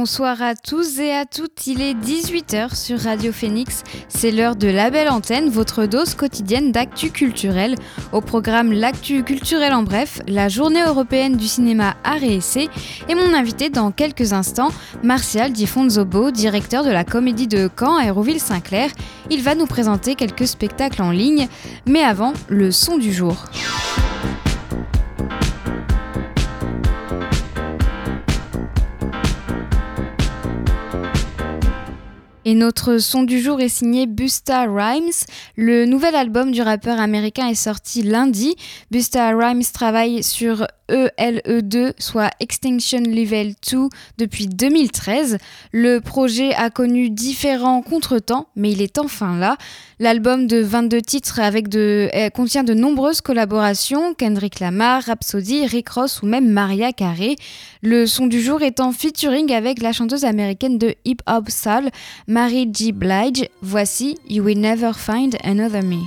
Bonsoir à tous et à toutes, il est 18h sur Radio Phoenix. C'est l'heure de la belle antenne, votre dose quotidienne d'actu culturel. Au programme L'actu culturel en bref, la journée européenne du cinéma essai. Et mon invité dans quelques instants, Martial Di Fonzobo, directeur de la comédie de Caen à Hérouville-Saint-Clair. Il va nous présenter quelques spectacles en ligne. Mais avant, le son du jour. Et notre son du jour est signé Busta Rhymes. Le nouvel album du rappeur américain est sorti lundi. Busta Rhymes travaille sur ELE2, soit Extinction Level 2, depuis 2013. Le projet a connu différents contretemps, mais il est enfin là. L'album de 22 titres eh, contient de nombreuses collaborations, Kendrick Lamar, Rhapsody, Rick Ross ou même Maria Carey. Le son du jour est en featuring avec la chanteuse américaine de hip-hop soul, Mary G. Blige. Voici You Will Never Find Another Me.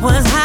Was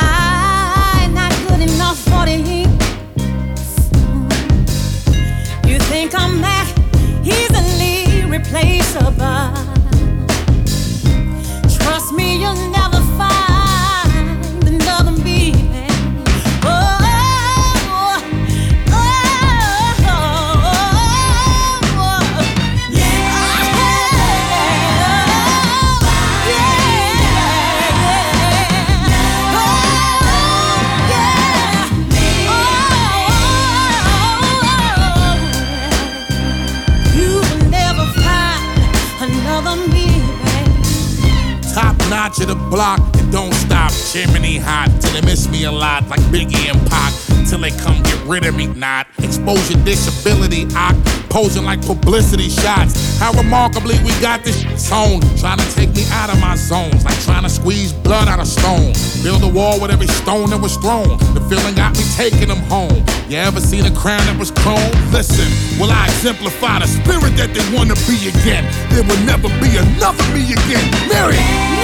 posing like publicity shots. How remarkably we got this zone, trying to take me out of my zones, like trying to squeeze blood out of stone. Build a wall with every stone that was thrown. The feeling got me taking them home. You ever seen a crown that was chrome? Listen, will I exemplify the spirit that they want to be again? There will never be another me again. Mary.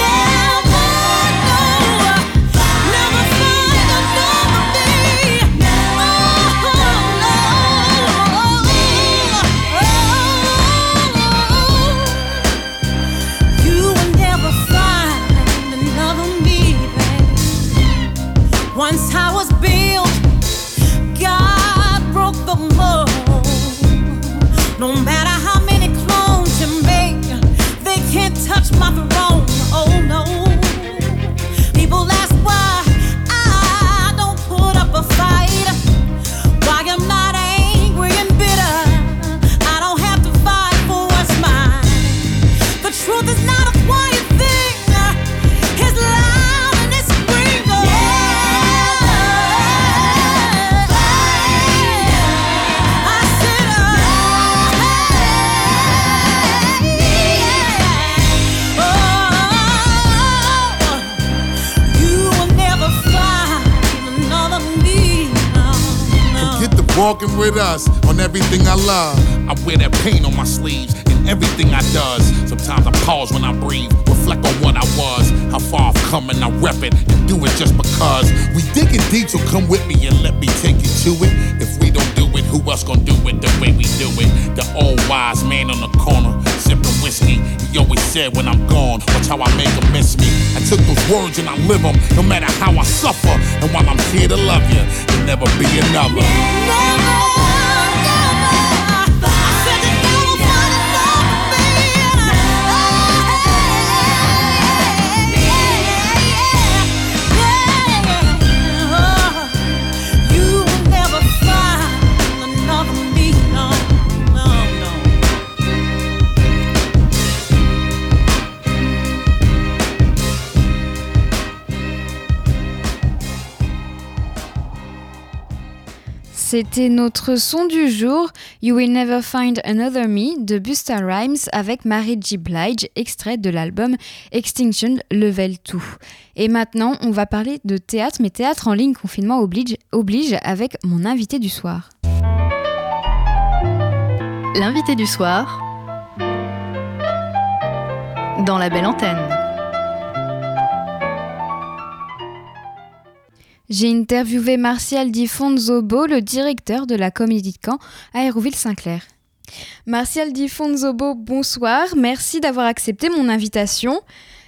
With us on everything I love. I wear that pain on my sleeves in everything I does. Sometimes I pause when I breathe, reflect on what I was, how far I've come, and I rep it and do it just because. We digging deep, so come with me and let me take you to it. If we don't do it, who else gonna do it the way we do it? The old wise man on the corner, sipping whiskey. He always said, when I'm gone, watch how I make them miss me. I took those words and I live them, no matter how I suffer. And while I'm here to love you, there'll never be another. C'était notre son du jour, You Will Never Find Another Me de Busta Rhymes avec Mary G. Blige, extrait de l'album Extinction Level 2. Et maintenant, on va parler de théâtre, mais théâtre en ligne, confinement oblige, oblige avec mon invité du soir. L'invité du soir dans la belle antenne. J'ai interviewé Martial Di Fonzobo, le directeur de la Comédie de Caen à Hérouville-Saint-Clair. Martial Di Fonzobo, bonsoir. Merci d'avoir accepté mon invitation.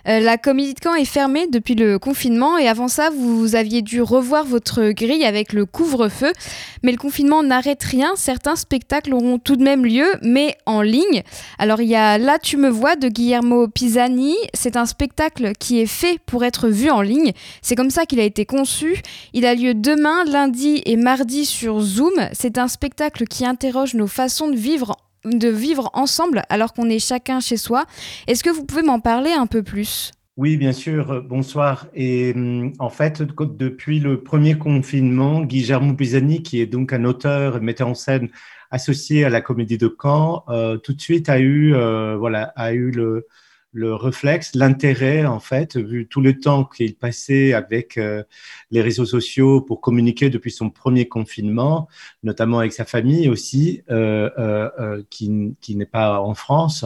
Euh, la comédie de Caen est fermée depuis le confinement et avant ça, vous aviez dû revoir votre grille avec le couvre-feu. Mais le confinement n'arrête rien. Certains spectacles auront tout de même lieu, mais en ligne. Alors il y a Là tu me vois de Guillermo Pisani. C'est un spectacle qui est fait pour être vu en ligne. C'est comme ça qu'il a été conçu. Il a lieu demain, lundi et mardi sur Zoom. C'est un spectacle qui interroge nos façons de vivre de vivre ensemble alors qu'on est chacun chez soi. Est-ce que vous pouvez m'en parler un peu plus? Oui, bien sûr. Bonsoir. Et hum, en fait, depuis le premier confinement, Guillermo Pisani, qui est donc un auteur et metteur en scène associé à la Comédie de Caen, euh, tout de suite a eu, euh, voilà, a eu le, le réflexe, l'intérêt en fait, vu tout le temps qu'il passait avec euh, les réseaux sociaux pour communiquer depuis son premier confinement, notamment avec sa famille aussi, euh, euh, qui, qui n'est pas en France.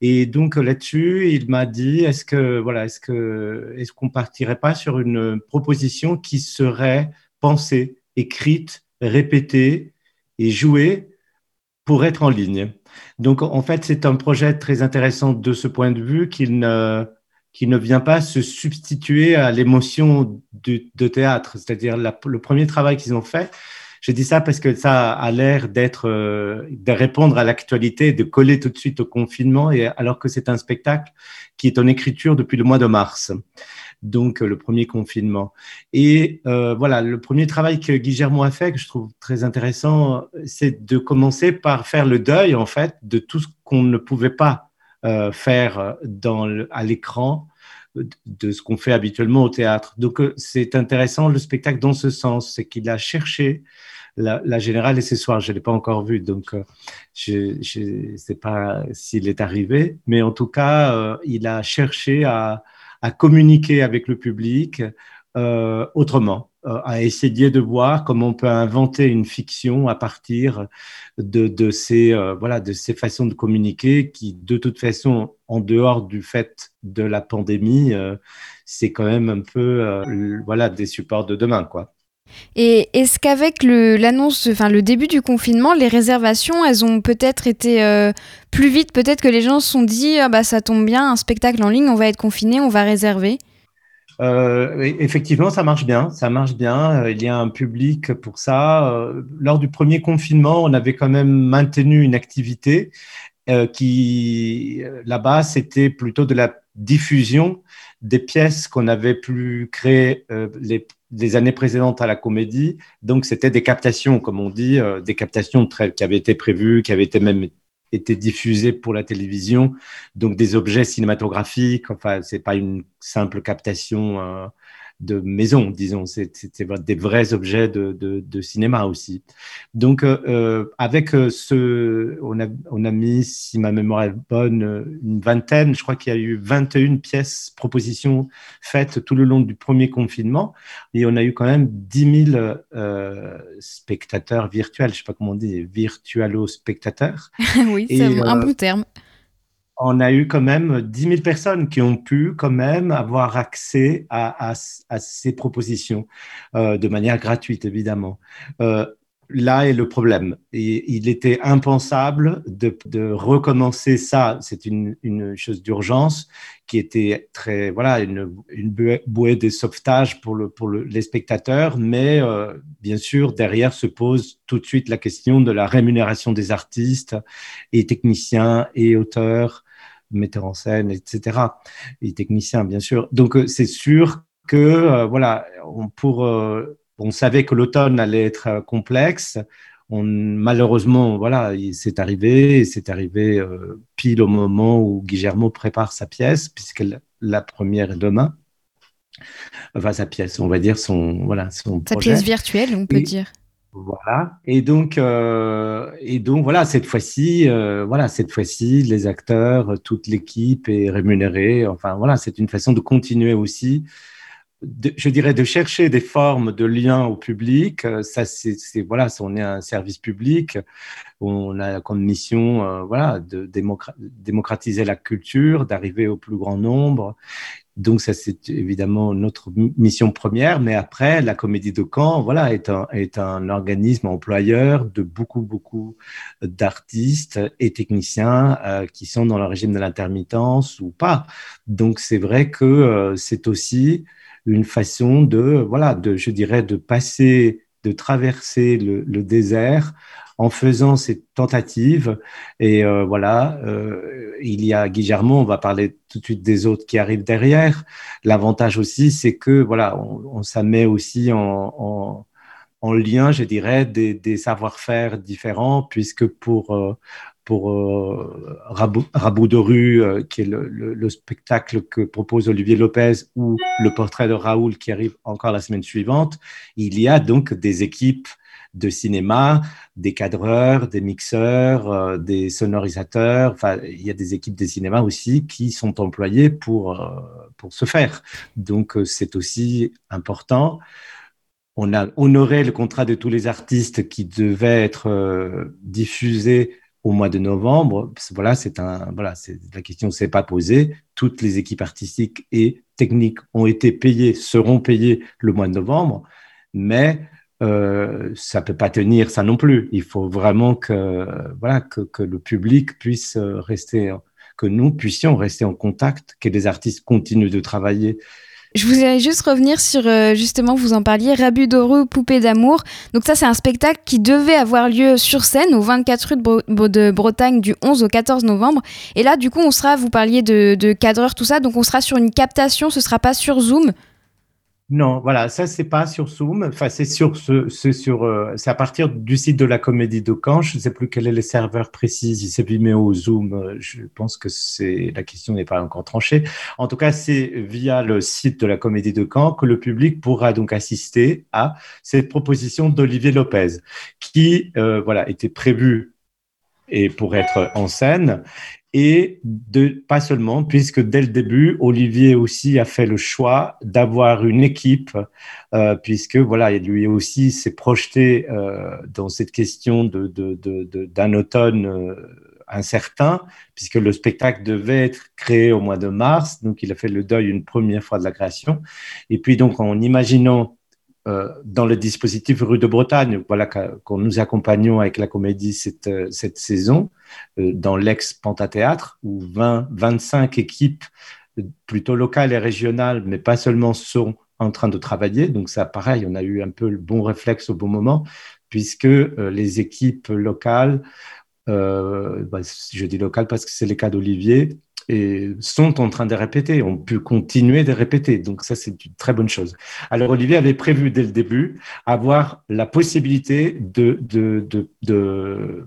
Et donc là-dessus, il m'a dit est-ce que voilà, est-ce que est-ce qu'on partirait pas sur une proposition qui serait pensée, écrite, répétée et jouée pour être en ligne? Donc, en fait, c'est un projet très intéressant de ce point de vue qu'il ne, qui ne vient pas se substituer à l'émotion de théâtre. C'est-à-dire, le premier travail qu'ils ont fait, je dis ça parce que ça a l'air d'être, euh, de répondre à l'actualité, de coller tout de suite au confinement, et alors que c'est un spectacle qui est en écriture depuis le mois de mars donc euh, le premier confinement. Et euh, voilà, le premier travail que Guillermo a fait, que je trouve très intéressant, c'est de commencer par faire le deuil, en fait, de tout ce qu'on ne pouvait pas euh, faire dans à l'écran de ce qu'on fait habituellement au théâtre. Donc c'est intéressant le spectacle dans ce sens, c'est qu'il a cherché la, générale et ce soir, je ne l'ai pas encore vu, donc je ne sais pas s'il est arrivé, mais en tout cas, il a cherché à, à communiquer avec le public euh, autrement, euh, à essayer de voir comment on peut inventer une fiction à partir de, ces, euh, voilà, de ces façons de communiquer qui, de toute façon, en dehors du fait de la pandémie, c'est quand même un peu voilà, des supports de demain. quoi. Et est-ce qu'avec l'annonce, enfin le début du confinement, les réservations, elles ont peut-être été euh, plus vite? Peut-être que les gens se sont dit, ah bah ça tombe bien, un spectacle en ligne, on va être confiné, on va réserver. Euh, effectivement, ça marche bien, ça marche bien. Euh, il y a un public pour ça. lors du premier confinement, on avait quand même maintenu une activité qui, là-bas, c'était plutôt de la diffusion des pièces qu'on avait pu créer les des années précédentes à la comédie. Donc, c'était des captations, comme on dit, euh, des captations très, qui avaient été prévues, qui avaient été même été diffusées pour la télévision. Donc, des objets cinématographiques. Enfin, c'est pas une simple captation euh, de maison, disons. C'était des vrais objets de, de, cinéma aussi. Donc, euh, euh, avec euh, ce, on a, on a mis, si ma mémoire est bonne, une vingtaine, je crois qu'il y a eu 21 pièces, propositions faites tout le long du premier confinement. Et on a eu quand même 10 000 spectateurs virtuels, je sais pas comment on dit, virtualo-spectateurs. oui, c'est un bon terme on a eu quand même 10 000 personnes qui ont pu quand même avoir accès à, ces propositions euh, de manière gratuite, évidemment. Euh, là est le problème. Il était impensable de, recommencer ça. C'est une, chose d'urgence qui était très, voilà, une, bouée de sauvetage pour les spectateurs. Mais euh, bien sûr, derrière se pose tout de suite la question de la rémunération des artistes et techniciens et auteurs metteurs en scène, etc. Et techniciens, bien sûr. Donc, euh, c'est sûr que, euh, voilà, on, pour, euh, on savait que l'automne allait être complexe. On, malheureusement, voilà, c'est arrivé, c'est arrivé pile au moment où Guillermo prépare sa pièce, puisque la première est demain. Enfin, sa pièce, on va dire son, voilà, son Sa pièce virtuelle, on peut dire. Voilà. Et donc, euh, et donc voilà, cette fois-ci, euh, voilà, cette fois-ci, les acteurs, toute l'équipe est rémunérée. Enfin, voilà, c'est une façon de continuer aussi. je dirais de chercher des formes de lien au public. Euh, ça, c'est voilà, on est un service public. On a comme mission, voilà, de démocratiser la culture, d'arriver au plus grand nombre donc ça, c'est évidemment notre mission première. Mais après, la Comédie de Caen, voilà, est un, est un organisme employeur de beaucoup, beaucoup d'artistes et techniciens euh, qui sont dans le régime de l'intermittence ou pas. Donc c'est vrai que euh, c'est aussi une façon de, voilà, de, je dirais, de passer, de traverser le, le désert en faisant ces tentatives. Et euh, voilà, euh, il y a Guillermo, on va parler tout de suite des autres qui arrivent derrière. L'avantage aussi, c'est que voilà, on, on met aussi en, en, lien, je dirais, des, savoir-faire différents, puisque pour euh, pour euh, de rue, qui est le, spectacle que propose Olivier Lopez, ou le portrait de Raoul qui arrive encore la semaine suivante, il y a donc des équipes de cinéma, des cadreurs, des mixeurs, euh, des sonorisateurs. Enfin, il y a des équipes de cinéma aussi qui sont employées pour, euh, pour ce faire. Donc, euh, c'est aussi important. On a honoré le contrat de tous les artistes qui devaient être diffusés au mois de novembre. Voilà, c'est un, voilà, c'est la question s'est pas posée. Toutes les équipes artistiques et techniques ont été payées, seront payées le mois de novembre, mais euh, ça peut pas tenir ça non plus. Il faut vraiment que voilà que, le public puisse rester, que nous puissions rester en contact, que les artistes continuent de travailler. Je voulais juste revenir sur euh, justement vous en parliez Rabu d'Oro Poupée d'amour. Donc ça c'est un spectacle qui devait avoir lieu sur scène au 24 rue de, de, Bretagne du 11 au 14 novembre. Et là du coup on sera, vous parliez de, de cadreur tout ça, donc on sera sur une captation, ce sera pas sur Zoom. Non, voilà, ça c'est pas sur Zoom. Enfin, c'est sur ce, c'est sur, euh, c'est à partir du site de la Comédie de Caen. Je ne sais plus quel est le serveur précis, si c'est Vimeo ou Zoom. Euh, je pense que c'est la question n'est pas encore tranchée. En tout cas, c'est via le site de la Comédie de Caen que le public pourra donc assister à cette proposition d'Olivier Lopez, qui euh, voilà était prévue et pour être en scène et de, pas seulement, puisque dès le début, Olivier aussi a fait le choix d'avoir une équipe, euh, puisque voilà, lui aussi s'est projeté euh, dans cette question d'un automne euh, incertain, puisque le spectacle devait être créé au mois de mars, donc il a fait le deuil une première fois de la création. Et puis donc en imaginant dans le dispositif Rue de Bretagne, voilà qu'on nous accompagnons avec la comédie cette, euh, saison, euh, dans l'ex-Pantathéâtre, où 20, 25 équipes plutôt locales et régionales, mais pas seulement, sont en train de travailler. Donc ça, pareil, on a eu un peu le bon réflexe au bon moment, puisque les équipes locales, bah, je dis locales parce que c'est le cas d'Olivier, et sont en train de répéter, ont pu continuer de répéter. Donc ça, c'est une très bonne chose. Alors Olivier avait prévu dès le début avoir la possibilité de, de, de, de,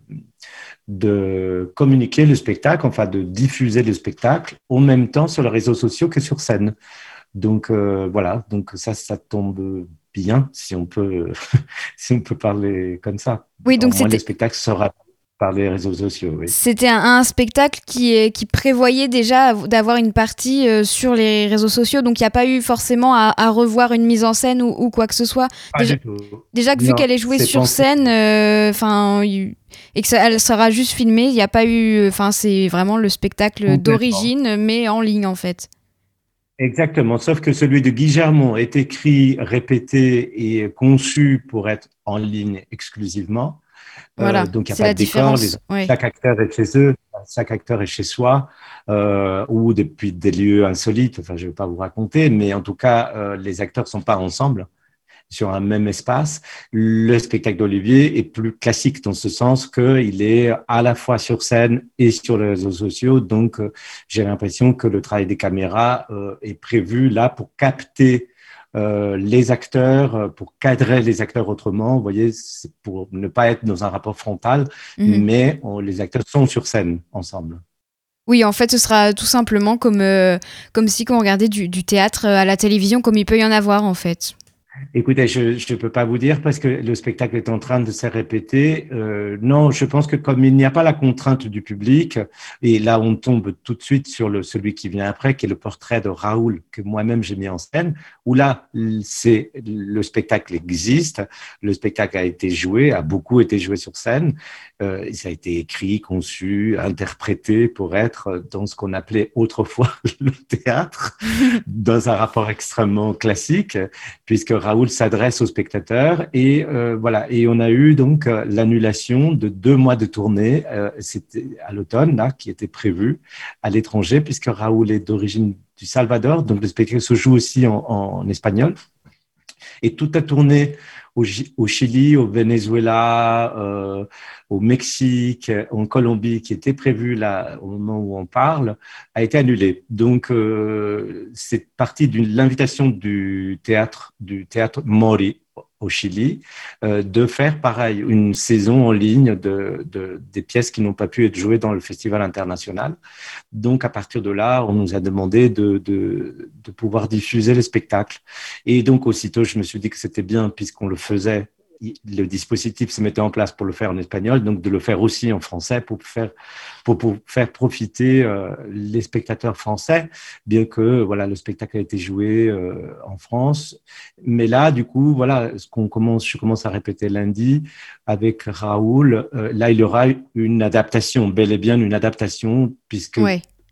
de communiquer le spectacle, enfin de diffuser le spectacle en même temps sur les réseaux sociaux que sur scène. Donc euh, voilà, donc ça, ça tombe bien si on peut, si on peut parler comme ça. Oui, donc le spectacle sera par les réseaux sociaux. Oui. C'était un, spectacle qui, qui prévoyait déjà d'avoir une partie euh, sur les réseaux sociaux, donc il n'y a pas eu forcément à, revoir une mise en scène ou, quoi que ce soit. déjà, déjà que vu qu'elle est jouée sur scène, euh, et que ça, elle sera juste filmée, il n'y a pas eu. Enfin, c'est vraiment le spectacle d'origine, mais en ligne en fait. Exactement, sauf que celui de Guillermo est écrit, répété et conçu pour être en ligne exclusivement. Voilà, euh, donc il n'y a pas de décor. Chaque acteur est chez eux, chaque acteur est chez soi, euh, ou depuis des lieux insolites. Enfin, je ne vais pas vous raconter, mais en tout cas, euh, les acteurs ne sont pas ensemble sur un même espace. Le spectacle d'Olivier est plus classique dans ce sens qu'il est à la fois sur scène et sur les réseaux sociaux. Donc, j'ai l'impression que le travail des caméras est prévu là pour capter euh, les acteurs, euh, pour cadrer les acteurs autrement, vous voyez, c'est pour ne pas être dans un rapport frontal, mhm. mais les acteurs sont sur scène ensemble. Oui, en fait, ce sera tout simplement comme, euh, comme si on regardait du, théâtre à la télévision, comme il peut y en avoir, en fait. Écoutez, je ne peux pas vous dire parce que le spectacle est en train de se répéter. Euh, non, je pense que comme il n'y a pas la contrainte du public, et là on tombe tout de suite sur le, celui qui vient après, qui est le portrait de Raoul que moi-même j'ai mis en scène, où là c'est le spectacle existe, le spectacle a été joué, a beaucoup été joué sur scène, euh, ça a été écrit, conçu, interprété pour être dans ce qu'on appelait autrefois le théâtre, dans un rapport extrêmement classique, puisque Raoul s'adresse aux spectateurs et euh, voilà. Et on a eu donc euh, l'annulation de deux mois de tournée. Euh, c'était à l'automne qui était prévu à l'étranger puisque Raoul est d'origine du Salvador, donc le spectacle se joue aussi en, en espagnol. Et toute la tournée au, Chili, au Venezuela, euh, au Mexique, en Colombie, qui était prévu là au moment où on parle, a été annulé. Donc, euh, c'est parti de l'invitation du théâtre, du théâtre Mori au Chili, euh, de faire pareil, une saison en ligne de, de des pièces qui n'ont pas pu être jouées dans le festival international. Donc, à partir de là, on nous a demandé de, de, de pouvoir diffuser les spectacles. Et donc, aussitôt, je me suis dit que c'était bien, puisqu'on le faisait le dispositif se mettait en place pour le faire en espagnol, donc de le faire aussi en français pour faire, pour, pour faire profiter euh, les spectateurs français, bien que voilà le spectacle a été joué euh, en France. Mais là, du coup, voilà, ce qu'on commence, je commence à répéter lundi avec Raoul. Euh, là, il y aura une adaptation, bel et bien une adaptation, puisque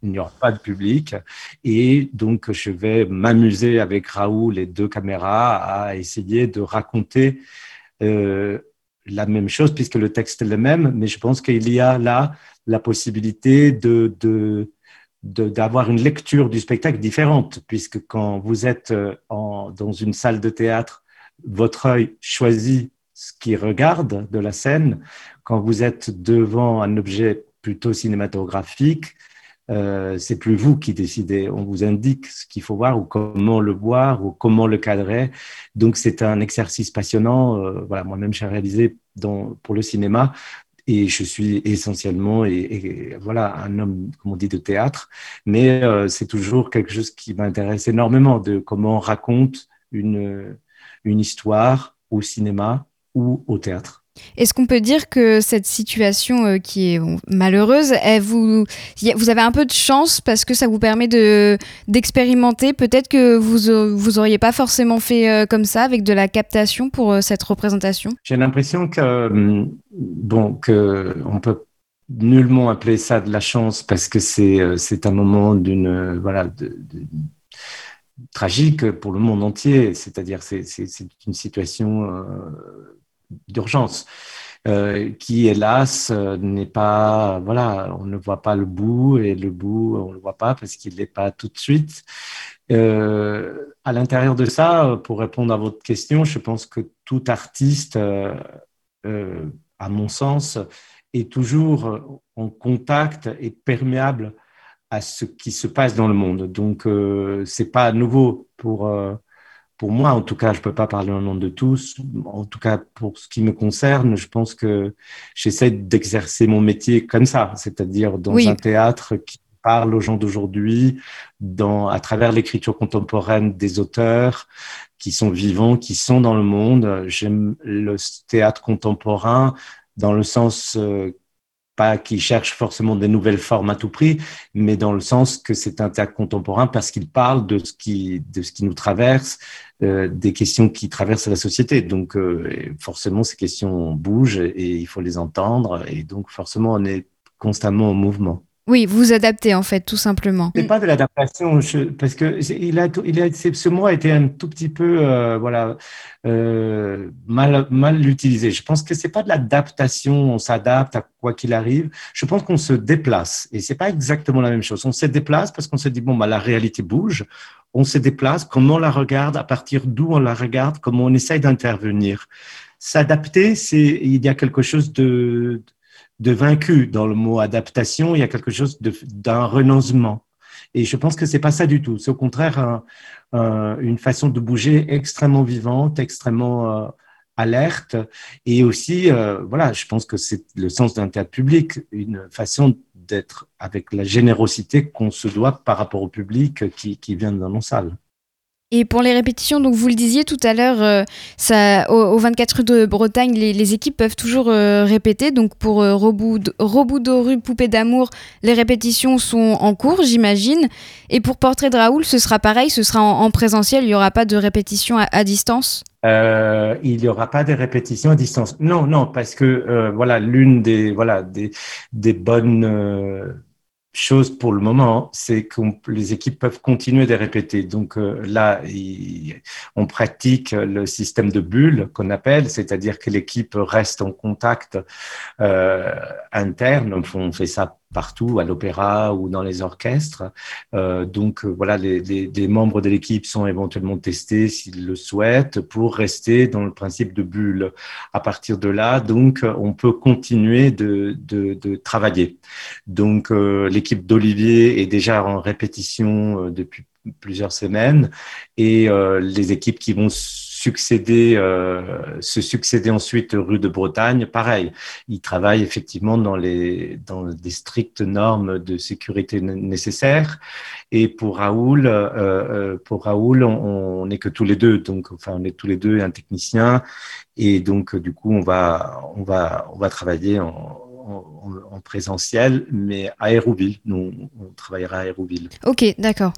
il n'y aura pas de public. Et donc, je vais m'amuser avec Raoul et deux caméras à essayer de raconter la même chose puisque le texte est le même, mais je pense qu'il y a là la possibilité de, de d'avoir une lecture du spectacle différente, puisque quand vous êtes euh, en, dans une salle de théâtre, votre œil choisit ce qu'il regarde de la scène. Quand vous êtes devant un objet plutôt cinématographique, euh, c'est plus vous qui décidez. On vous indique ce qu'il faut voir ou comment le voir ou comment le cadrer. Donc c'est un exercice passionnant. Euh, voilà, moi-même j'ai réalisé dans, pour le cinéma et je suis essentiellement et, voilà un homme comme on dit de théâtre, mais euh, c'est toujours quelque chose qui m'intéresse énormément de comment on raconte une une histoire au cinéma ou au théâtre. Est-ce qu'on peut dire que cette situation euh, qui est malheureuse, vous, vous avez un peu de chance parce que ça vous permet de, d'expérimenter? Peut-être que vous vous auriez pas forcément fait euh, comme ça avec de la captation pour euh, cette représentation? J'ai l'impression que, bon, on peut nullement appeler ça de la chance parce que c'est, c'est un moment d'une, voilà, de, tragique pour le monde entier. C'est-à-dire, c'est, c'est, c'est une situation d'urgence. Euh, qui hélas euh, n'est pas voilà on ne voit pas le bout et le bout on le voit pas parce qu'il n'est pas tout de suite euh, à l'intérieur de ça pour répondre à votre question je pense que tout artiste à mon sens est toujours en contact et perméable à ce qui se passe dans le monde donc c'est pas nouveau pour pour moi, en tout cas, je ne peux pas parler au nom de tous. En tout cas, pour ce qui me concerne, je pense que j'essaie d'exercer mon métier comme ça, c'est-à-dire dans un théâtre qui parle aux gens d'aujourd'hui, dans à travers l'écriture contemporaine des auteurs qui sont vivants, qui sont dans le monde. J'aime le théâtre contemporain dans le sens euh, pas qui cherche forcément des nouvelles formes à tout prix, mais dans le sens que c'est un théâtre contemporain parce qu'il parle de ce qui de ce qui nous traverse, euh, des questions qui traversent la société. Donc euh, forcément ces questions bougent et il faut les entendre et donc forcément on est constamment en mouvement. Oui, vous adaptez en fait, tout simplement. C'est pas de l'adaptation, parce que il a, il a, ce mot a été un tout petit peu, euh, voilà, euh, mal, mal utilisé. Je pense que c'est pas de l'adaptation, on s'adapte à quoi qu'il arrive. Je pense qu'on se déplace, et c'est pas exactement la même chose. On se déplace parce qu'on se dit bon bah la réalité bouge. On se déplace, comment on la regarde, à partir d'où on la regarde, comment on essaye d'intervenir. S'adapter, c'est il y a quelque chose de de vaincu dans le mot adaptation. Il y a quelque chose d'un renoncement. Et je pense que c'est pas ça du tout. C'est au contraire une façon de bouger extrêmement vivante, extrêmement euh, alerte. Et aussi, euh, voilà, je pense que c'est le sens d'un théâtre public, une façon d'être avec la générosité qu'on se doit par rapport au public qui, qui vient dans nos salles. Et pour les répétitions, donc vous le disiez tout à l'heure, euh, ça, au, 24 rue de Bretagne, les, équipes peuvent toujours euh, répéter. Donc pour euh, Roboudorus, Poupée d'amour, les répétitions sont en cours, j'imagine. Et pour Portrait de Raoul, ce sera pareil, ce sera en, présentiel, il n'y aura pas de répétition à, distance? Il n'y aura pas de répétition à distance. Non, non, parce que voilà, l'une des voilà des, des bonnes chose pour le moment, c'est que les équipes peuvent continuer de répéter. Donc euh, là, on pratique le système de bulle qu'on appelle, c'est-à-dire que l'équipe reste en contact euh, interne. On fait ça partout, à l'opéra ou dans les orchestres. Euh, donc euh, voilà, les, membres de l'équipe sont éventuellement testés s'ils le souhaitent pour rester dans le principe de bulle. À partir de là, donc on peut continuer de travailler. Donc euh, l'équipe d'Olivier est déjà en répétition depuis plusieurs semaines et les équipes qui vont succéder, euh, se succéder ensuite rue de Bretagne, pareil. Ils travaillent effectivement dans les dans des strictes normes de sécurité nécessaires. Et pour Raoul, euh, euh, pour Raoul, on n'est que tous les deux, donc enfin on est tous les deux un technicien, et donc du coup on va on va on va travailler en, en, présentiel, mais à Hérouville. Nous, on travaillera à Hérouville. Ok, d'accord.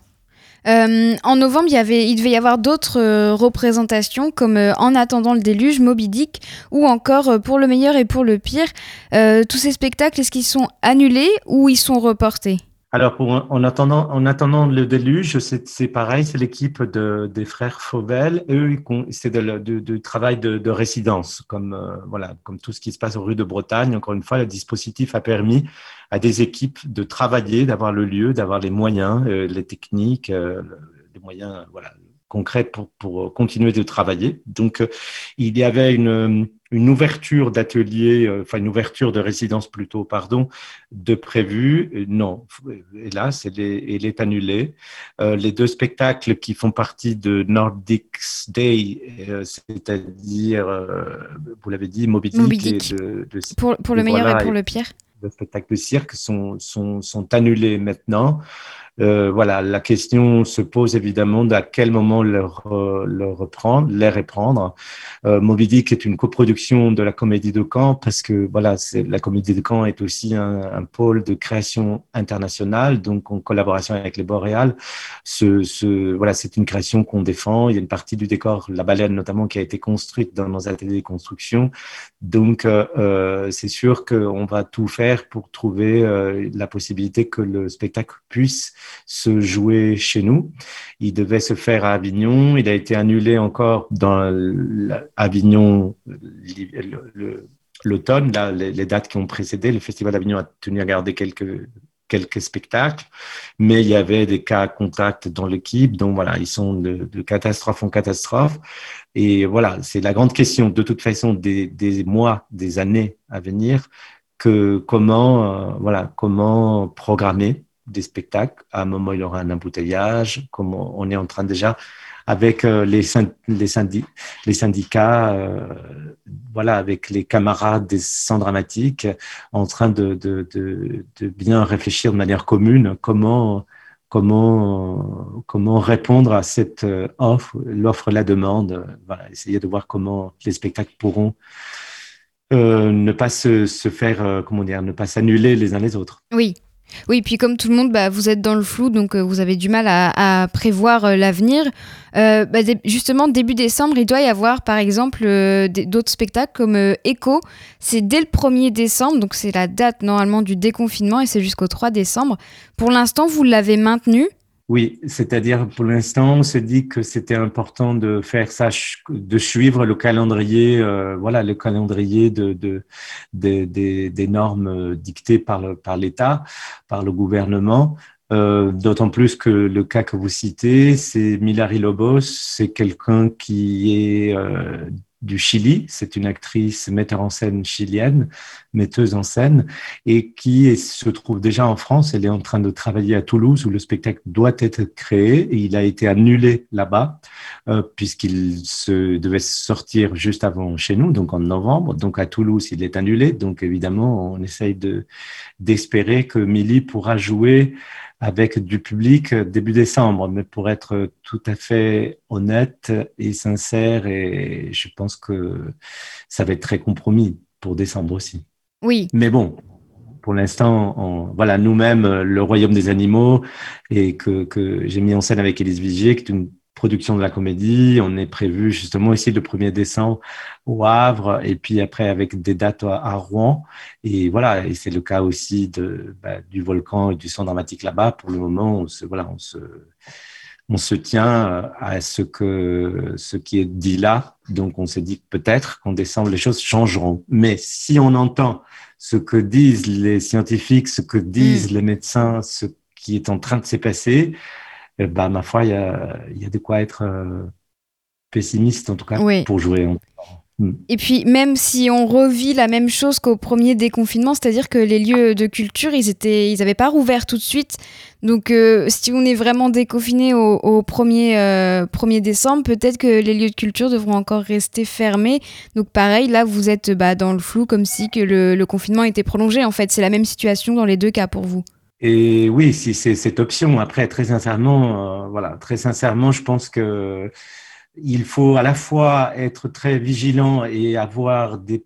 Euh, en novembre, il, y avait, il devait y avoir d'autres euh, représentations comme euh, En attendant le déluge, Moby Dick ou encore Pour le meilleur et pour le pire. tous ces spectacles, est-ce qu'ils sont annulés ou ils sont reportés? Alors, en, attendant, en attendant le déluge, c'est pareil, c'est l'équipe de, des frères Fauvel. Eux, c'est du travail de, résidence, comme, voilà, comme tout ce qui se passe aux rues de Bretagne. Encore une fois, le dispositif a permis à des équipes de travailler, d'avoir le lieu, d'avoir les moyens, euh, les techniques, euh, les moyens voilà, concrets pour, pour continuer de travailler. Donc, euh, il y avait une, une ouverture d'atelier, enfin une ouverture de résidence plutôt, pardon, de prévu. Non, hélas, elle est, elle est annulée. les deux spectacles qui font partie de Nordics Day, c'est-à-dire, vous l'avez dit, Moby Dick, pour, pour le meilleur et pour le pire de spectacles de cirque sont, sont, sont annulés maintenant. Euh, voilà, la question se pose évidemment d'à quel moment le, reprendre, les reprendre. Euh, Moby Dick est une coproduction de la Comédie de Caen parce que voilà, la Comédie de Caen est aussi un, un, pôle de création internationale, donc en collaboration avec les Boréales. Ce, ce, voilà, c'est une création qu'on défend. Il y a une partie du décor, la baleine notamment, qui a été construite dans nos ateliers de construction. Donc, euh, euh c'est sûr qu'on va tout faire pour trouver euh, la possibilité que le spectacle puisse se jouer chez nous. Il devait se faire à Avignon. Il a été annulé encore dans Avignon l'automne, là, les, dates qui ont précédé. Le Festival d'Avignon a tenu à garder quelques quelques spectacles, mais il y avait des cas contacts dans l'équipe, donc voilà, ils sont de, de, catastrophe en catastrophe. Et voilà, c'est la grande question, de toute façon, des, mois, des années à venir, que comment, euh, voilà, comment programmer des spectacles. À un moment, il y aura un embouteillage, comme on est en train déjà avec euh, les, syndicats, euh, voilà, avec les camarades des centres dramatiques, en train de, bien réfléchir de manière commune comment répondre à cette euh, offre, l'offre la demande. Voilà, essayer de voir comment les spectacles pourront ne pas se faire, comment dire, ne pas s'annuler les uns les autres. Oui, oui, puis comme tout le monde, bah, vous êtes dans le flou, donc euh, vous avez du mal à, prévoir euh, l'avenir. Euh, bah, justement, début décembre, il doit y avoir, par exemple, d'autres spectacles comme Echo. C'est dès le 1er décembre, donc c'est la date normalement du déconfinement et c'est jusqu'au 3 décembre. Pour l'instant, vous l'avez maintenu oui, c'est-à-dire pour l'instant, on s'est dit que c'était important de faire ça, de suivre le calendrier, euh, voilà, le calendrier de, de, des normes dictées par par l'État, par le gouvernement. Euh, D'autant plus que le cas que vous citez, c'est Milari Lobos, c'est quelqu'un qui est euh, du Chili. C'est une actrice metteur en scène chilienne, metteuse en scène, et qui se trouve déjà en France. Elle est en train de travailler à Toulouse où le spectacle doit être créé et il a été annulé là-bas euh, puisqu'il se devait sortir juste avant chez nous, donc en novembre. Donc à Toulouse, il est annulé. Donc évidemment, on essaye de d'espérer que Milly pourra jouer avec du public début décembre. Mais pour être tout à fait honnête et sincère, et je pense que ça va être très compromis pour décembre aussi. Oui. Mais bon, pour l'instant, voilà, nous-mêmes, le Royaume des animaux, et que, que j'ai mis en scène avec Élise Vigier, qui est une production de la comédie. On est prévu justement ici le 1er décembre au Havre et puis après avec des dates à, Rouen. Et voilà, et c'est le cas aussi de, bah, du volcan et du son dramatique là-bas. Pour le moment, on se, voilà, on se, on se tient euh, à ce, que, ce qui est dit là. Donc on s'est dit peut-être qu'en décembre, les choses changeront. Mais si on entend ce que disent les scientifiques, ce que disent mm. les médecins, ce qui est en train de se passer, bah, ma foi, il y a, y a, de quoi être euh, pessimiste, en tout cas, pour jouer. Hmm. Et puis, même si on revit la même chose qu'au premier déconfinement, c'est-à-dire que les lieux de culture, ils n'avaient ils pas rouvert tout de suite. Donc, euh, si on est vraiment déconfiné au, 1er, 1er euh, décembre, peut-être que les lieux de culture devront encore rester fermés. Donc, pareil, là, vous êtes bah, dans le flou, comme si que le, le confinement était prolongé. En fait, c'est la même situation dans les deux cas pour vous. Et oui, si c'est cette option. Après, très sincèrement, euh, voilà, très sincèrement, je pense que il faut à la fois être très vigilant et avoir des,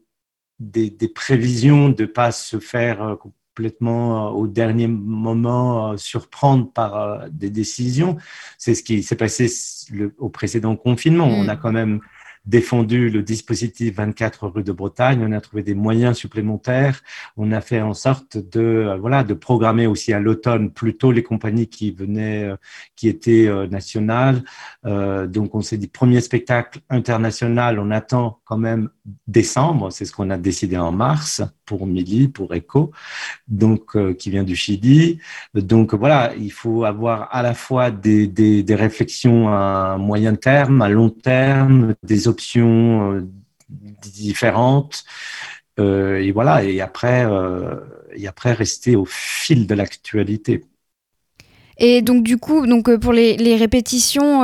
des, des prévisions de pas se faire euh, complètement euh, au dernier moment surprendre par des décisions. C'est ce qui s'est passé le, au précédent confinement. On a mm. quand même défendu le dispositif 24 rue de Bretagne, on a trouvé des moyens supplémentaires, on a fait en sorte de euh, voilà de programmer aussi à l'automne plutôt les compagnies qui venaient euh, qui étaient euh, nationales. donc on s'est dit premier spectacle international, on attend quand même décembre, c'est ce qu'on a décidé en mars pour Mili, pour Echo, donc qui vient du Chili. Donc voilà, il faut avoir à la fois des, des, réflexions à moyen terme, à long terme, des options euh, différentes. Euh, et voilà, et après, euh, et après rester au fil de l'actualité. Et donc du coup, donc pour les, les répétitions,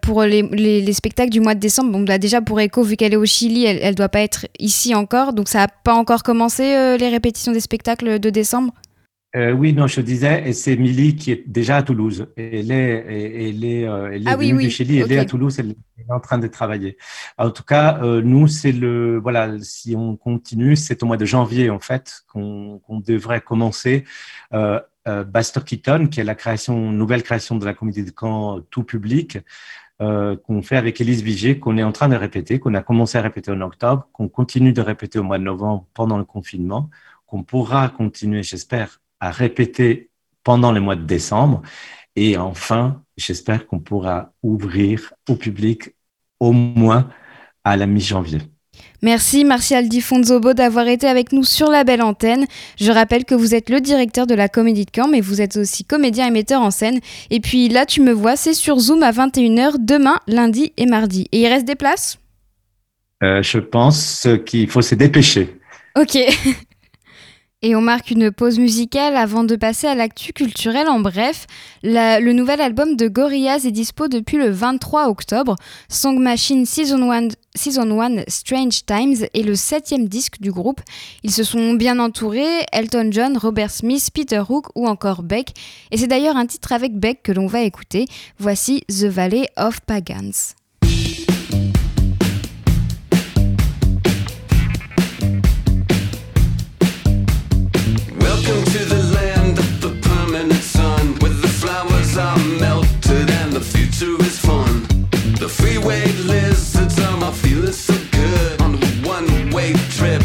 pour les, les, spectacles du mois de décembre, bon, bah, déjà pour Echo, vu qu'elle est au Chili, elle ne doit pas être ici encore, donc ça n'a pas encore commencé les répétitions des spectacles de décembre? Euh, oui, non, je disais, et c'est Milly qui est déjà à Toulouse. Elle est, elle est, euh, elle est ah, venue oui, du Chili, elle est à Toulouse, elle est en train de travailler. En tout cas, euh, nous, c'est le, voilà, si on continue, c'est au mois de janvier, en fait, qu'on devrait commencer. Euh, euh, Buster Keaton, qui est la nouvelle création de la comédie de camp tout public, euh, qu'on fait avec Élise Vigier, qu'on est en train de répéter, qu'on a commencé à répéter en octobre, qu'on continue de répéter au mois de novembre pendant le confinement, qu'on pourra continuer, j'espère, à répéter pendant le mois de décembre. Et enfin, j'espère qu'on pourra ouvrir au public au moins à la mi-janvier. Merci Martial Di Fonzobo d'avoir été avec nous sur la belle antenne. Je rappelle que vous êtes le directeur de la Comédie de Caen, mais vous êtes aussi comédien et metteur en scène. Et puis là, tu me vois, c'est sur Zoom à 21h demain, lundi et mardi. Et il reste des places? Euh, Je pense qu'il faut se dépêcher. Ok. Et on marque une pause musicale avant de passer à l'actu culturel en bref. le nouvel album de Gorillaz est dispo depuis le 23 octobre. Song Machine Season 1, Season 1 Strange Times est le septième disque du groupe. Ils se sont bien entourés, Elton John, Robert Smith, Peter Hook ou encore Beck. Et c'est d'ailleurs un titre avec Beck que l'on va écouter. Voici The Valley of Pagans. The freeway lizards on my feeling so good on a one-way trip.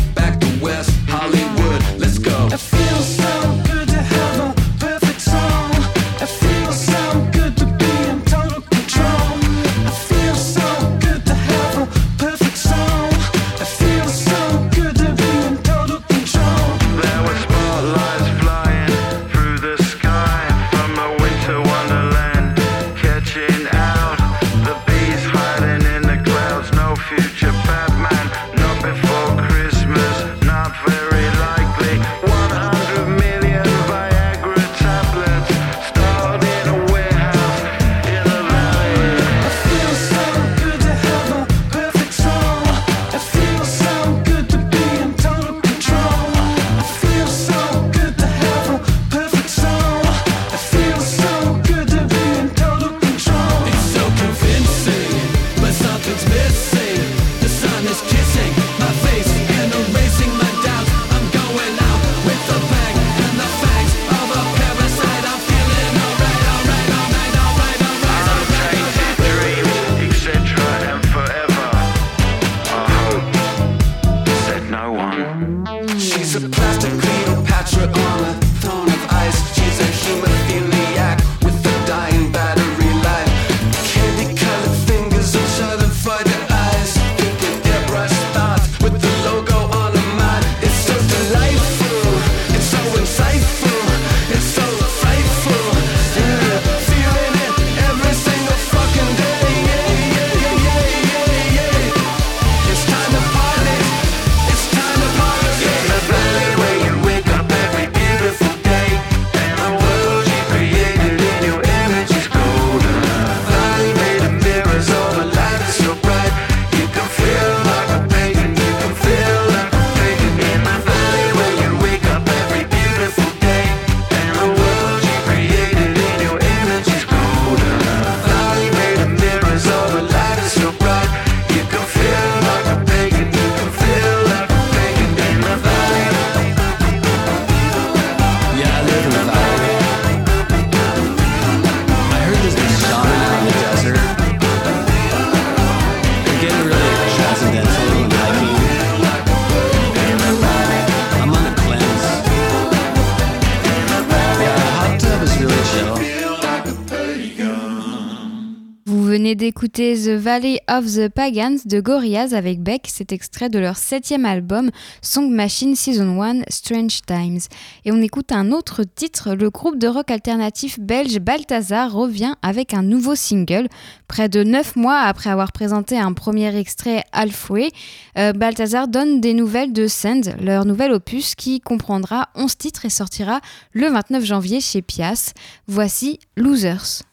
D'écouter The Valley of the Pagans de Gorillaz avec Beck, cet extrait de leur septième album Song Machine Season 1 Strange Times. Et on écoute un autre titre, le groupe de rock alternatif belge Balthazar revient avec un nouveau single. Près de neuf mois après avoir présenté un premier extrait Halfway, euh, Balthazar donne des nouvelles de Send, leur nouvel opus qui comprendra 11 titres et sortira le 29 janvier chez Pias. Voici Losers.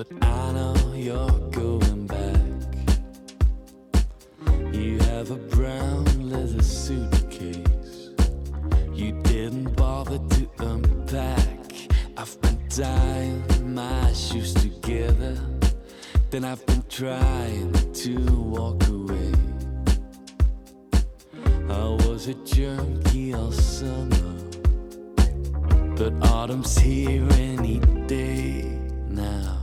But I know you're going back. You have a brown leather suitcase. You didn't bother to unpack. I've been tying my shoes together. Then I've been trying to walk away. I was a jerky all summer. But autumn's here any day now.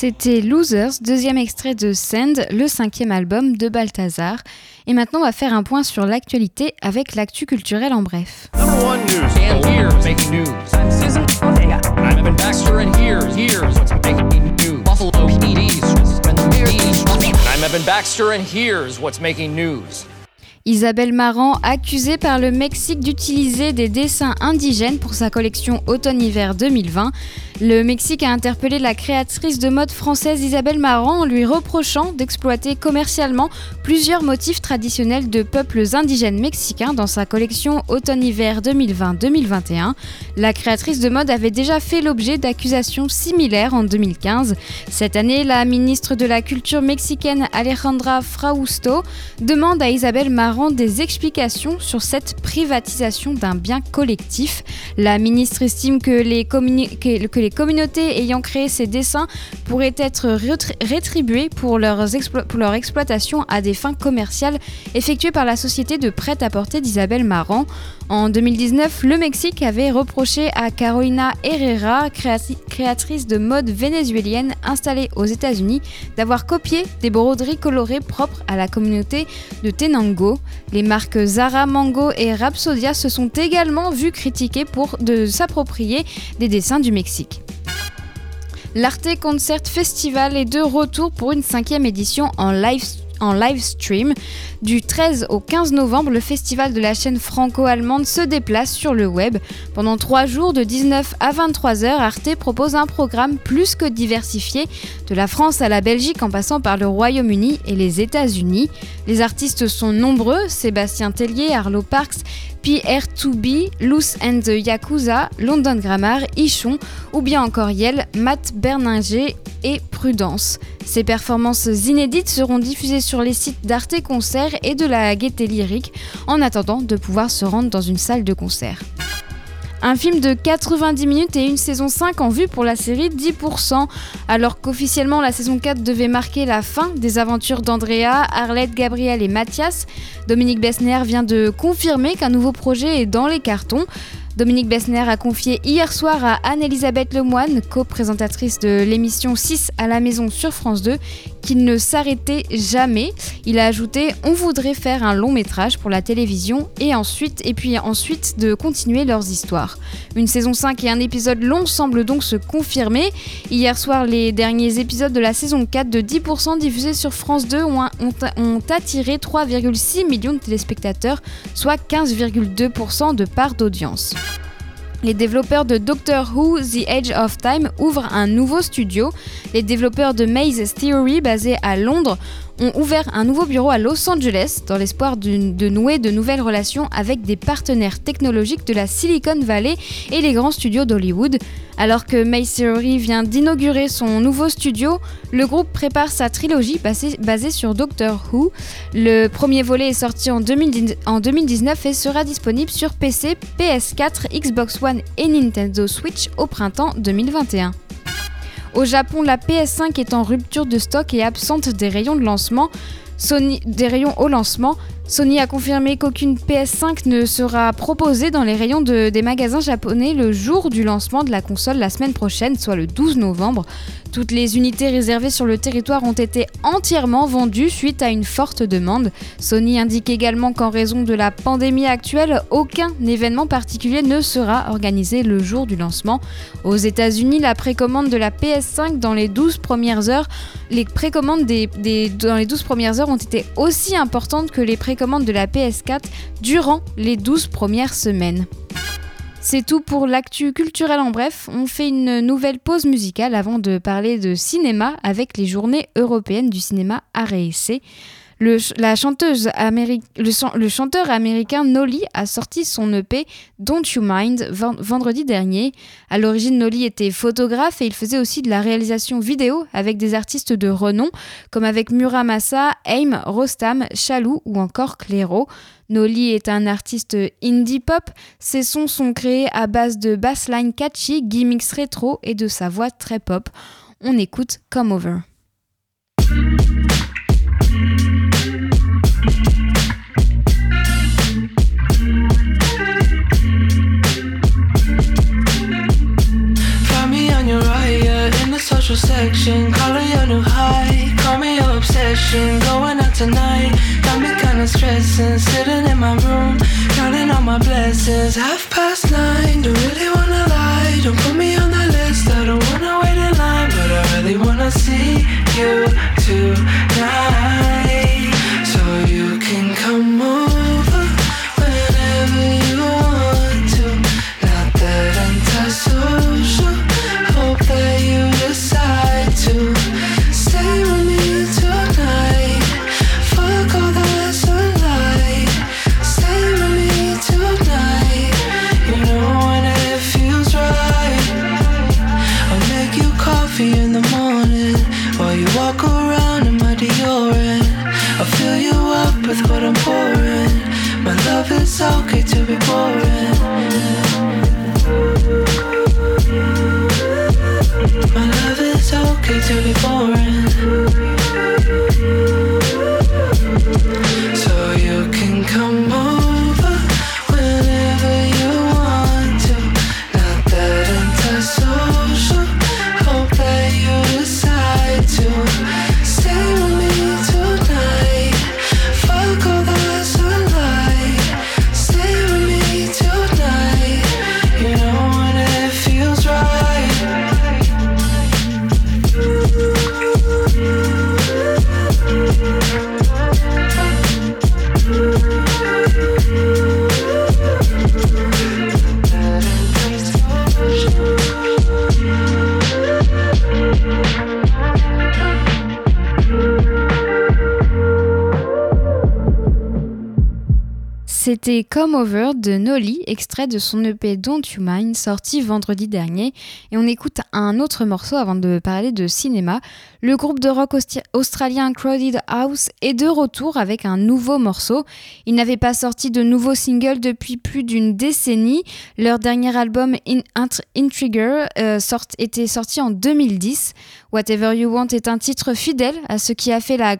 C'était Losers, deuxième extrait de Send, le cinquième album de Balthazar. Et maintenant, on va faire un point sur l'actualité avec l'actu culturel en bref. Isabelle Marant, accusée par le Mexique d'utiliser des dessins indigènes pour sa collection automne-hiver 2020. Le Mexique a interpellé la créatrice de mode française Isabelle Marant en lui reprochant d'exploiter commercialement plusieurs motifs traditionnels de peuples indigènes mexicains dans sa collection automne-hiver 2020-2021. La créatrice de mode avait déjà fait l'objet d'accusations similaires en 2015. Cette année, la ministre de la Culture mexicaine Alejandra Frausto demande à Isabelle Marant des explications sur cette privatisation d'un bien collectif. La ministre estime que les communautés ayant créé ces dessins pourraient être rétribuées pour, leur exploitation à des fins commerciales effectuées par la société de prêt-à-porter d'Isabelle Marant. En 2019, le Mexique avait reproché à Carolina Herrera, créatrice de mode vénézuélienne installée aux États-Unis, d'avoir copié des broderies colorées propres à la communauté de Tenango. Les marques Zara, Mango et Rapsodia se sont également vues critiquées pour de s'approprier des dessins du Mexique. L'Arte Concert Festival est de retour pour une cinquième édition en live stream. Du 13 au 15 novembre, le festival de la chaîne franco-allemande se déplace sur le web. Pendant trois jours, de 19 à 23 heures, Arte propose un programme plus que diversifié, de la France à la Belgique en passant par le Royaume-Uni et les États-Unis. Les artistes sont nombreux Sébastien Tellier, Arlo Parks, PR2B, Loose and the Yakuza, London Grammar, Ichon ou bien encore Yel, Matt Berninger et Prudence. Ces performances inédites seront diffusées sur les sites d'Arte Concert et de la Gaieté Lyrique en attendant de pouvoir se rendre dans une salle de concert. Un film de 90 minutes et une saison 5 en vue pour la série 10%, alors qu'officiellement la saison 4 devait marquer la fin des aventures d'Andrea, Arlette, Gabriel et Mathias. Dominique Bessner vient de confirmer qu'un nouveau projet est dans les cartons. Dominique Bessner a confié hier soir à Anne-Elisabeth Lemoine, co-présentatrice de l'émission 6 à la maison sur France 2, qu'il ne s'arrêtait jamais. Il a ajouté On voudrait faire un long métrage pour la télévision et ensuite, et puis ensuite de continuer leurs histoires. Une saison 5 et un épisode long semblent donc se confirmer. Hier soir, les derniers épisodes de la saison 4 de 10% diffusés sur France 2 ont, ont attiré 3,6 millions de téléspectateurs, soit 15,2% de part d'audience. Les développeurs de Doctor Who The Age of Time ouvrent un nouveau studio. Les développeurs de Maze Theory, basés à Londres, ont ouvert un nouveau bureau à Los Angeles dans l'espoir de, nouer de nouvelles relations avec des partenaires technologiques de la Silicon Valley et les grands studios d'Hollywood. Alors que Theory vient d'inaugurer son nouveau studio, le groupe prépare sa trilogie basée, sur Doctor Who. Le premier volet est sorti en, 2019 et sera disponible sur PC, PS4, Xbox One et Nintendo Switch au printemps 2021. Au Japon, la PS5 est en rupture de stock et absente des rayons de lancement. Sony, des rayons au lancement, Sony a confirmé qu'aucune PS5 ne sera proposée dans les rayons des magasins japonais le jour du lancement de la console la semaine prochaine, soit le 12 novembre. Toutes les unités réservées sur le territoire ont été entièrement vendues suite à une forte demande. Sony indique également qu'en raison de la pandémie actuelle, aucun événement particulier ne sera organisé le jour du lancement. Aux États-Unis, la précommande de la PS5 dans les 12 premières heures, les précommandes des, dans les 12 premières heures ont été aussi importantes que les précommandes de la PS4 durant les 12 premières semaines. C'est tout pour l'actu culturel en bref. On fait une nouvelle pause musicale avant de parler de cinéma avec les journées européennes du cinéma à le, chanteur américain Nolly a sorti son EP Don't You Mind vendredi dernier. À l'origine, Nolly était photographe et il faisait aussi de la réalisation vidéo avec des artistes de renom comme avec Muramasa, Aim, Rostam, Chalou ou encore Clairo. Nolly est un artiste indie pop. Ses sons sont créés à base de bassline catchy, gimmicks rétro et de sa voix très pop. On écoute Come Over. C'était Come Over de Nolly, extrait de son EP Don't You Mind, sorti vendredi dernier. Et on écoute un autre morceau avant de parler de cinéma. Le groupe de rock australien Crowded House est de retour avec un nouveau morceau. Ils n'avaient pas sorti de nouveaux singles depuis plus d'une décennie. Leur dernier album In Intriguer euh, était sorti en 2010. Whatever You Want est un titre fidèle à ce qui a fait la,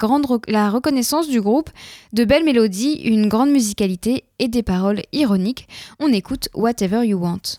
reconnaissance du groupe. De belles mélodies, une grande musicalité et des paroles ironiques. On écoute Whatever You Want.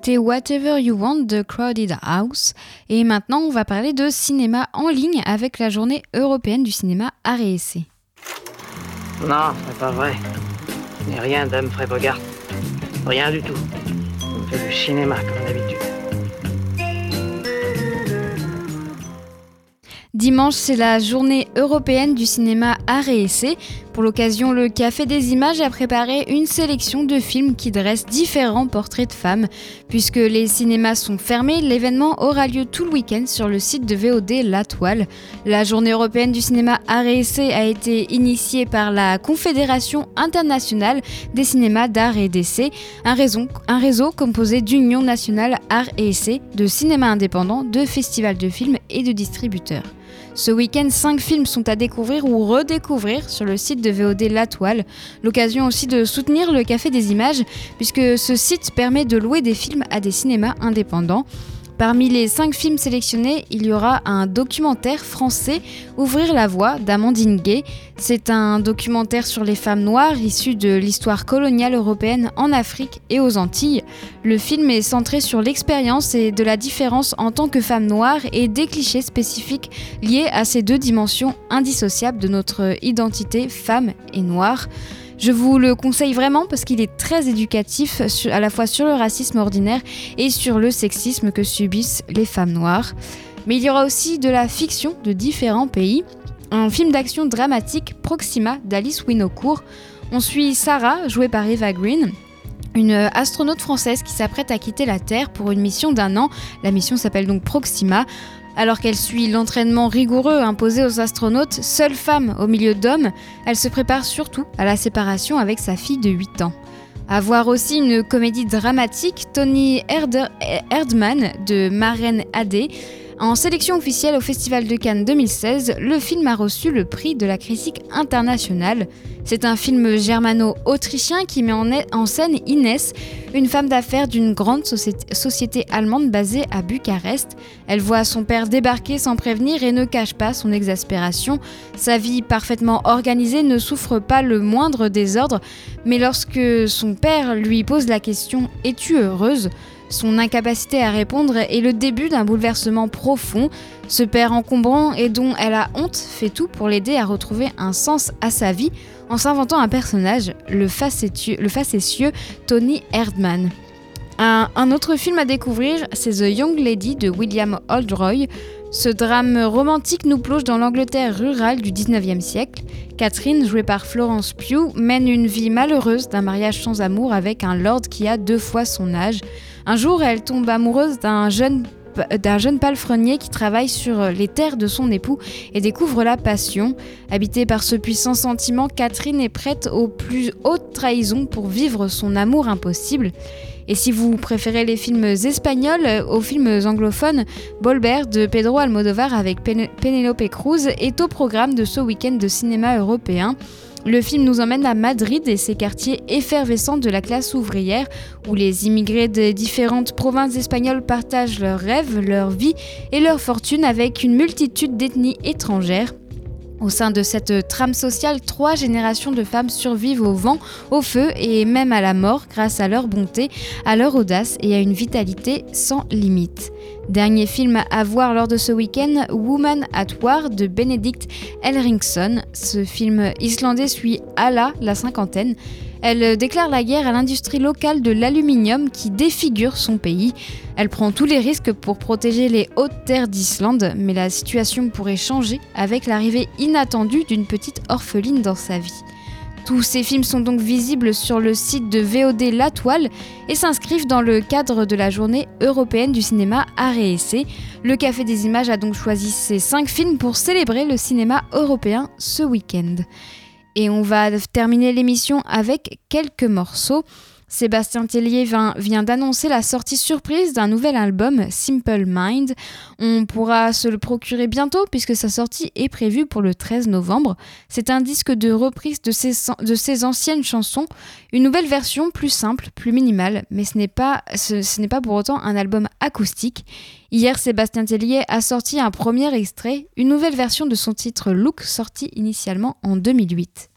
D'écouter Whatever You Want de Crowded House. Et maintenant, on va parler de cinéma en ligne avec la journée européenne du cinéma Essai. Non, c'est pas vrai. Ce n'est rien d'Humphrey Bogart. Rien du tout. On fait du cinéma comme d'habitude. Dimanche, c'est la journée européenne du cinéma art et essai. Pour l'occasion, le Café des Images a préparé une sélection de films qui dressent différents portraits de femmes. Puisque les cinémas sont fermés, l'événement aura lieu tout le week-end sur le site de VOD La Toile. La journée européenne du cinéma art et essai a été initiée par la Confédération internationale des cinémas d'art et d'essai, un, réseau composé d'unions nationales art et essai, de cinéma indépendant, de festivals de films et de distributeurs. Ce week-end, 5 films sont à découvrir ou redécouvrir sur le site de VOD La Toile. L'occasion aussi de soutenir le Café des Images, puisque ce site permet de louer des films à des cinémas indépendants. Parmi les cinq films sélectionnés, il y aura un documentaire français, Ouvrir la voie, d'Amandine Gay. C'est un documentaire sur les femmes noires issu de l'histoire coloniale européenne en Afrique et aux Antilles. Le film est centré sur l'expérience et de la différence en tant que femme noire et des clichés spécifiques liés à ces deux dimensions indissociables de notre identité femme et noire. Je vous le conseille vraiment parce qu'il est très éducatif à la fois sur le racisme ordinaire et sur le sexisme que subissent les femmes noires. Mais il y aura aussi de la fiction de différents pays. Un film d'action dramatique, Proxima, d'Alice Winocourt. On suit Sarah, jouée par Eva Green, une astronaute française qui s'apprête à quitter la Terre pour une mission d'un an. La mission s'appelle donc Proxima. Alors qu'elle suit l'entraînement rigoureux imposé aux astronautes, seule femme au milieu d'hommes, elle se prépare surtout à la séparation avec sa fille de 8 ans. À voir aussi une comédie dramatique, Tony Erdman de Maren Adé, en sélection officielle au Festival de Cannes 2016, le film a reçu le prix de la critique internationale. C'est un film germano-autrichien qui met en scène Inès, une femme d'affaires d'une grande société allemande basée à Bucarest. Elle voit son père débarquer sans prévenir et ne cache pas son exaspération. Sa vie parfaitement organisée ne souffre pas le moindre désordre, mais lorsque son père lui pose la question Es-tu heureuse? Son incapacité à répondre est le début d'un bouleversement profond. Ce père encombrant et dont elle a honte fait tout pour l'aider à retrouver un sens à sa vie en s'inventant un personnage, le facétieux, Tony Erdman. Un, autre film à découvrir, c'est The Young Lady de William Oldroy. Ce drame romantique nous plonge dans l'Angleterre rurale du 19e siècle. Catherine, jouée par Florence Pugh, mène une vie malheureuse d'un mariage sans amour avec un lord qui a deux fois son âge. Un jour, elle tombe amoureuse d'un jeune d'un jeune palefrenier qui travaille sur les terres de son époux et découvre la passion. Habitée par ce puissant sentiment, Catherine est prête aux plus hautes trahisons pour vivre son amour impossible. Et si vous préférez les films espagnols aux films anglophones, Bolbert de Pedro Almodovar avec Penelope Cruz est au programme de ce week-end de cinéma européen. Le film nous emmène à Madrid et ses quartiers effervescents de la classe ouvrière, où les immigrés des différentes provinces espagnoles partagent leurs rêves, leur vie et leur fortune avec une multitude d'ethnies étrangères. Au sein de cette trame sociale, trois générations de femmes survivent au vent, au feu et même à la mort grâce à leur bonté, à leur audace et à une vitalité sans limite. Dernier film à voir lors de ce week-end, Woman at War de Benedict Elringsson. Ce film islandais suit Ala, la cinquantaine. Elle déclare la guerre à l'industrie locale de l'aluminium qui défigure son pays. Elle prend tous les risques pour protéger les hautes terres d'Islande, mais la situation pourrait changer avec l'arrivée inattendue d'une petite orpheline dans sa vie. Tous ces films sont donc visibles sur le site de VOD La Toile et s'inscrivent dans le cadre de la journée européenne du cinéma à Essai. Le Café des Images a donc choisi ces cinq films pour célébrer le cinéma européen ce week-end. Et on va terminer l'émission avec quelques morceaux. Sébastien Tellier vient, d'annoncer la sortie surprise d'un nouvel album, Simple Mind. On pourra se le procurer bientôt puisque sa sortie est prévue pour le 13 novembre. C'est un disque de reprise de ses, anciennes chansons, une nouvelle version plus simple, plus minimale, mais ce n'est pas, ce, pas pour autant un album acoustique. Hier, Sébastien Tellier a sorti un premier extrait, une nouvelle version de son titre Look, sorti initialement en 2008.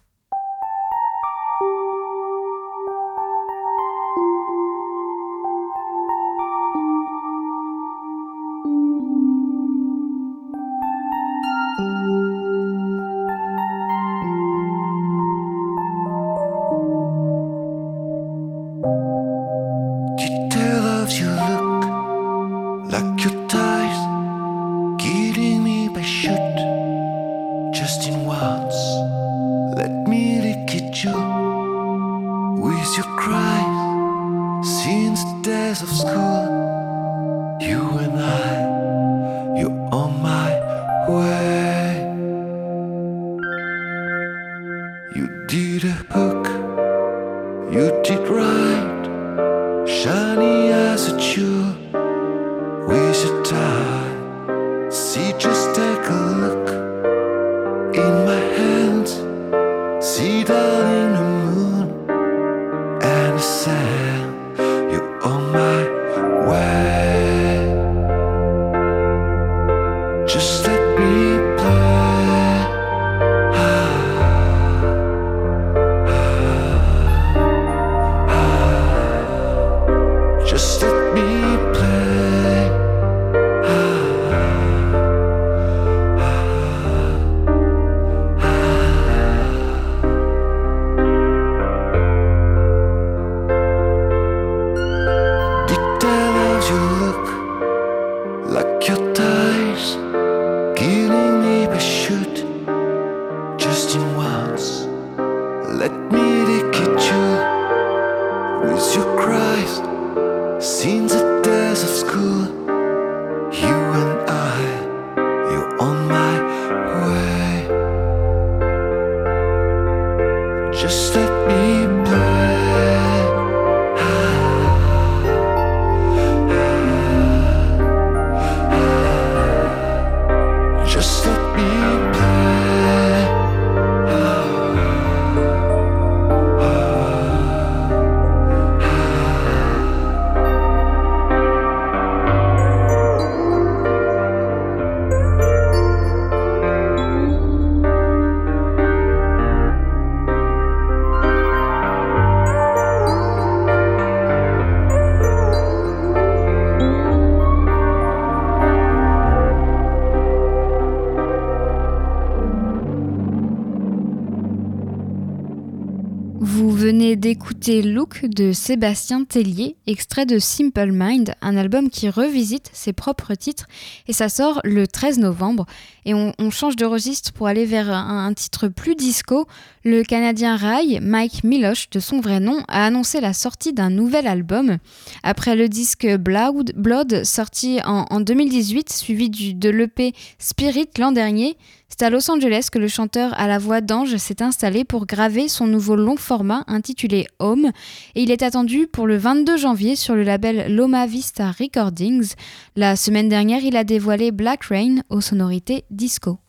De Sébastien Tellier, extrait de Simple Mind, un album qui revisite ses propres titres et ça sort le 13 novembre. Et on, change de registre pour aller vers un, titre plus disco. Le Canadien Rai, Mike Miloche, de son vrai nom, a annoncé la sortie d'un nouvel album. Après le disque Blood, Blood sorti en, 2018, suivi du, de l'EP Spirit l'an dernier, c'est à Los Angeles que le chanteur à la voix d'ange s'est installé pour graver son nouveau long format intitulé Home et il est attendu pour le 22 janvier sur le label Loma Vista Recordings. La semaine dernière, il a dévoilé Black Rain aux sonorités disco.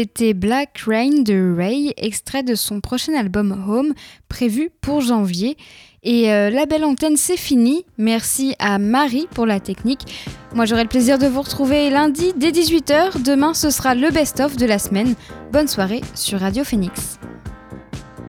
C'était Black Rain de Ray, extrait de son prochain album Home, prévu pour janvier. Et euh, la belle antenne, c'est fini. Merci à Marie pour la technique. Moi, j'aurai le plaisir de vous retrouver lundi dès 18h. Demain, ce sera le best-of de la semaine. Bonne soirée sur Radio Phoenix.